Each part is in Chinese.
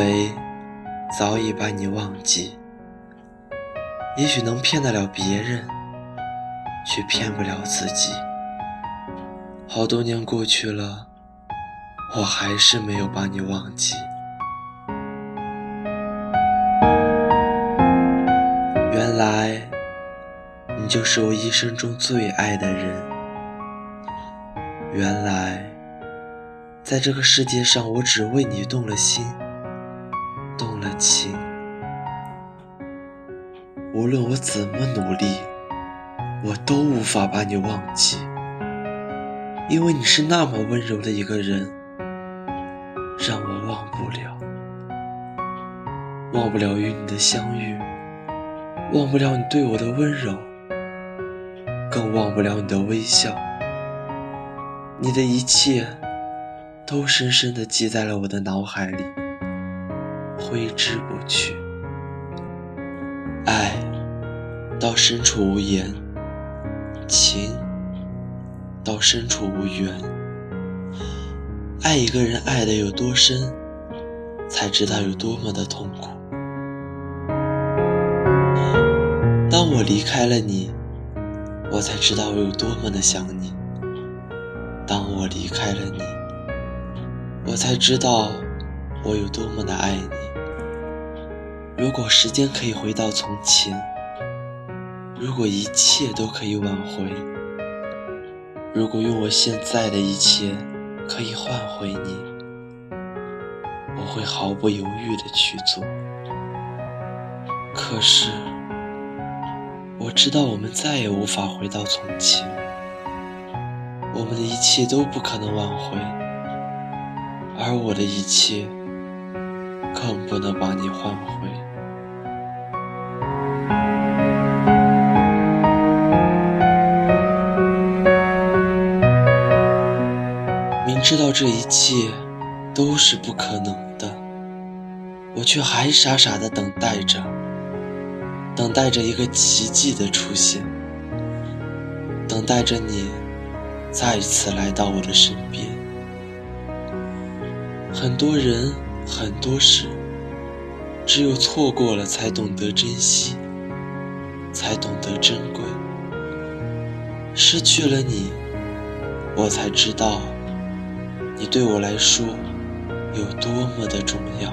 为早已把你忘记，也许能骗得了别人，却骗不了自己。好多年过去了，我还是没有把你忘记。原来，你就是我一生中最爱的人。原来，在这个世界上，我只为你动了心。了情，无论我怎么努力，我都无法把你忘记，因为你是那么温柔的一个人，让我忘不了，忘不了与你的相遇，忘不了你对我的温柔，更忘不了你的微笑，你的一切都深深地记在了我的脑海里。挥之不去，爱到深处无言，情到深处无缘。爱一个人爱的有多深，才知道有多么的痛苦。当我离开了你，我才知道我有多么的想你。当我离开了你，我才知道我有多么的爱你。如果时间可以回到从前，如果一切都可以挽回，如果用我现在的一切可以换回你，我会毫不犹豫的去做。可是，我知道我们再也无法回到从前，我们的一切都不可能挽回，而我的一切更不能把你换回。知道这一切都是不可能的，我却还傻傻的等待着，等待着一个奇迹的出现，等待着你再次来到我的身边。很多人，很多事，只有错过了，才懂得珍惜，才懂得珍贵。失去了你，我才知道。你对我来说有多么的重要？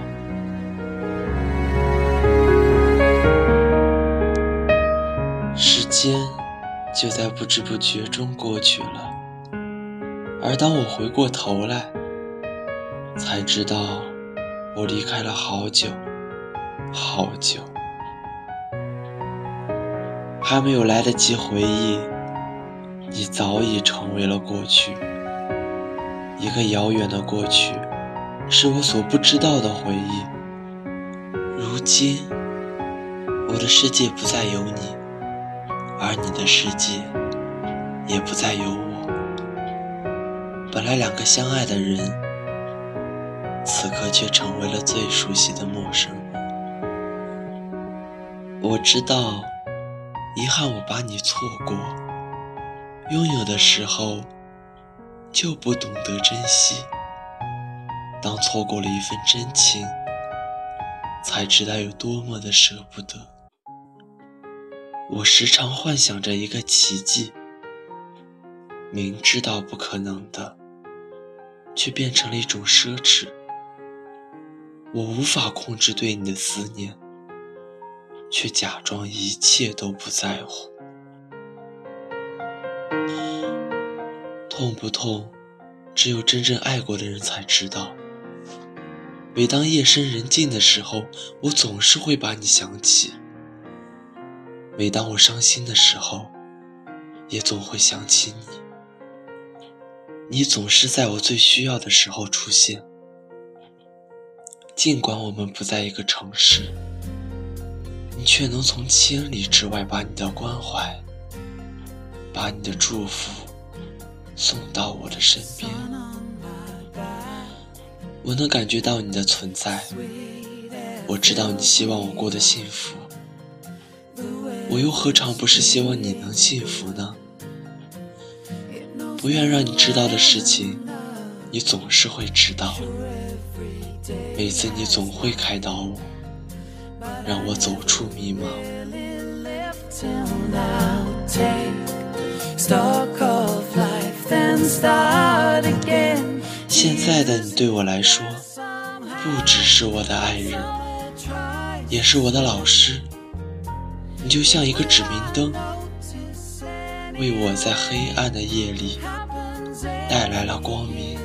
时间就在不知不觉中过去了，而当我回过头来，才知道我离开了好久好久，还没有来得及回忆，你早已成为了过去。一个遥远的过去，是我所不知道的回忆。如今，我的世界不再有你，而你的世界也不再有我。本来两个相爱的人，此刻却成为了最熟悉的陌生人。我知道，遗憾我把你错过，拥有的时候。就不懂得珍惜，当错过了一份真情，才知道有多么的舍不得。我时常幻想着一个奇迹，明知道不可能的，却变成了一种奢侈。我无法控制对你的思念，却假装一切都不在乎。痛不痛，只有真正爱过的人才知道。每当夜深人静的时候，我总是会把你想起；每当我伤心的时候，也总会想起你。你总是在我最需要的时候出现，尽管我们不在一个城市，你却能从千里之外把你的关怀，把你的祝福。送到我的身边，我能感觉到你的存在。我知道你希望我过得幸福，我又何尝不是希望你能幸福呢？不愿让你知道的事情，你总是会知道。每次你总会开导我，让我走出迷茫。现在的你对我来说，不只是我的爱人，也是我的老师。你就像一个指明灯，为我在黑暗的夜里带来了光明，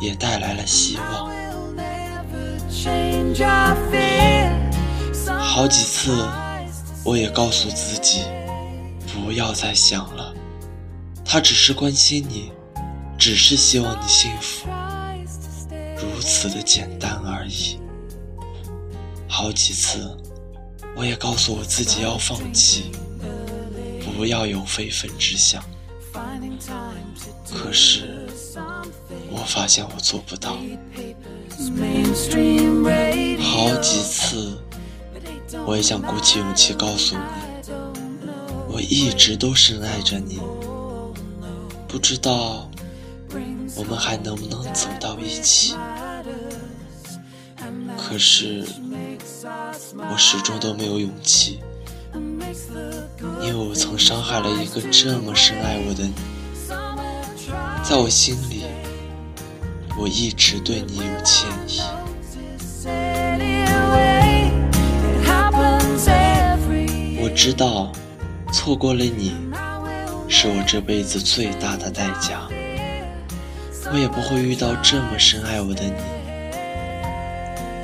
也带来了希望。好几次，我也告诉自己，不要再想了。他只是关心你，只是希望你幸福，如此的简单而已。好几次，我也告诉我自己要放弃，不要有非分之想。可是，我发现我做不到。好几次，我也想鼓起勇气告诉你，我一直都深爱着你。不知道我们还能不能走到一起？可是我始终都没有勇气，因为我曾伤害了一个这么深爱我的你。在我心里，我一直对你有歉意。我知道，错过了你。是我这辈子最大的代价，我也不会遇到这么深爱我的你。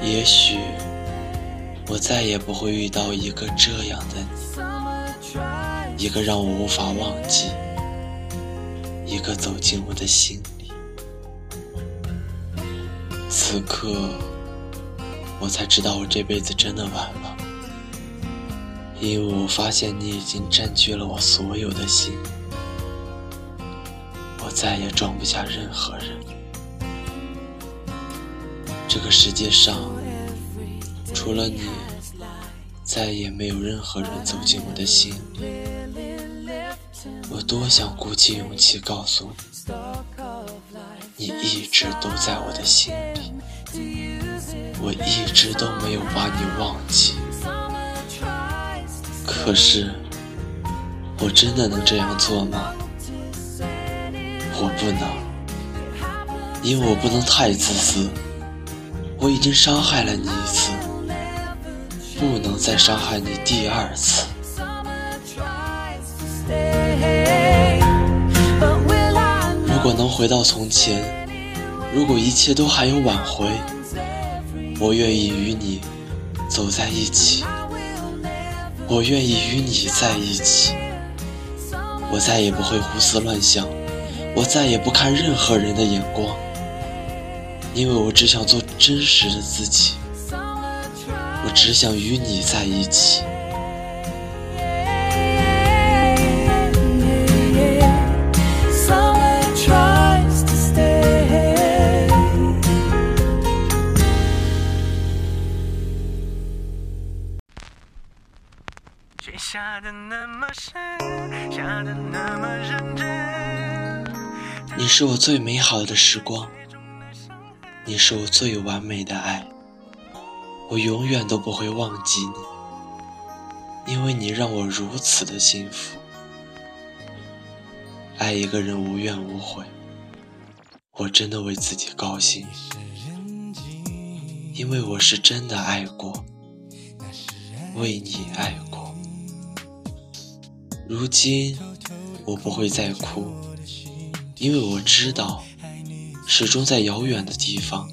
也许我再也不会遇到一个这样的你，一个让我无法忘记，一个走进我的心里。此刻，我才知道我这辈子真的完了。因为我发现你已经占据了我所有的心，我再也装不下任何人。这个世界上除了你，再也没有任何人走进我的心里。我多想鼓起勇气告诉你，你一直都在我的心里，我一直都没有把你忘记。可是，我真的能这样做吗？我不能，因为我不能太自私。我已经伤害了你一次，不能再伤害你第二次。如果能回到从前，如果一切都还有挽回，我愿意与你走在一起。我愿意与你在一起，我再也不会胡思乱想，我再也不看任何人的眼光，因为我只想做真实的自己，我只想与你在一起。的那么深，下的那么认真你是我最美好的时光，你是我最完美的爱，我永远都不会忘记你，因为你让我如此的幸福。爱一个人无怨无悔，我真的为自己高兴，因为我是真的爱过，为你爱过。如今，我不会再哭，因为我知道，始终在遥远的地方，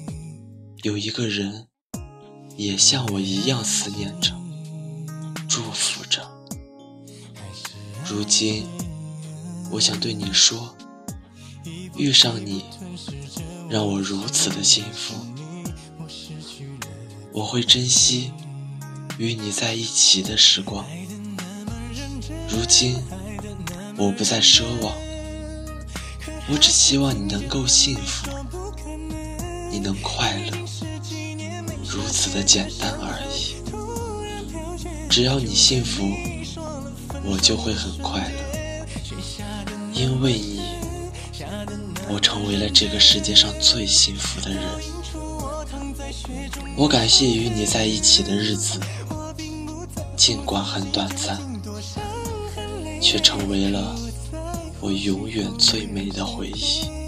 有一个人，也像我一样思念着，祝福着。如今，我想对你说，遇上你，让我如此的幸福，我会珍惜与你在一起的时光。如今，我不再奢望，我只希望你能够幸福，你能快乐，如此的简单而已。只要你幸福，我就会很快乐，因为你，我成为了这个世界上最幸福的人。我感谢与你在一起的日子，尽管很短暂，却成为了我永远最美的回忆。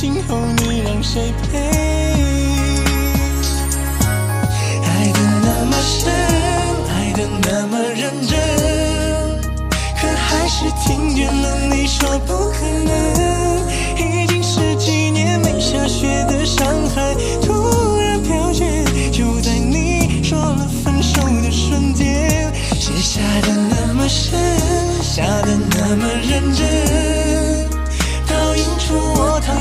今后你让谁陪。爱的那么深，爱的那么认真，可还是听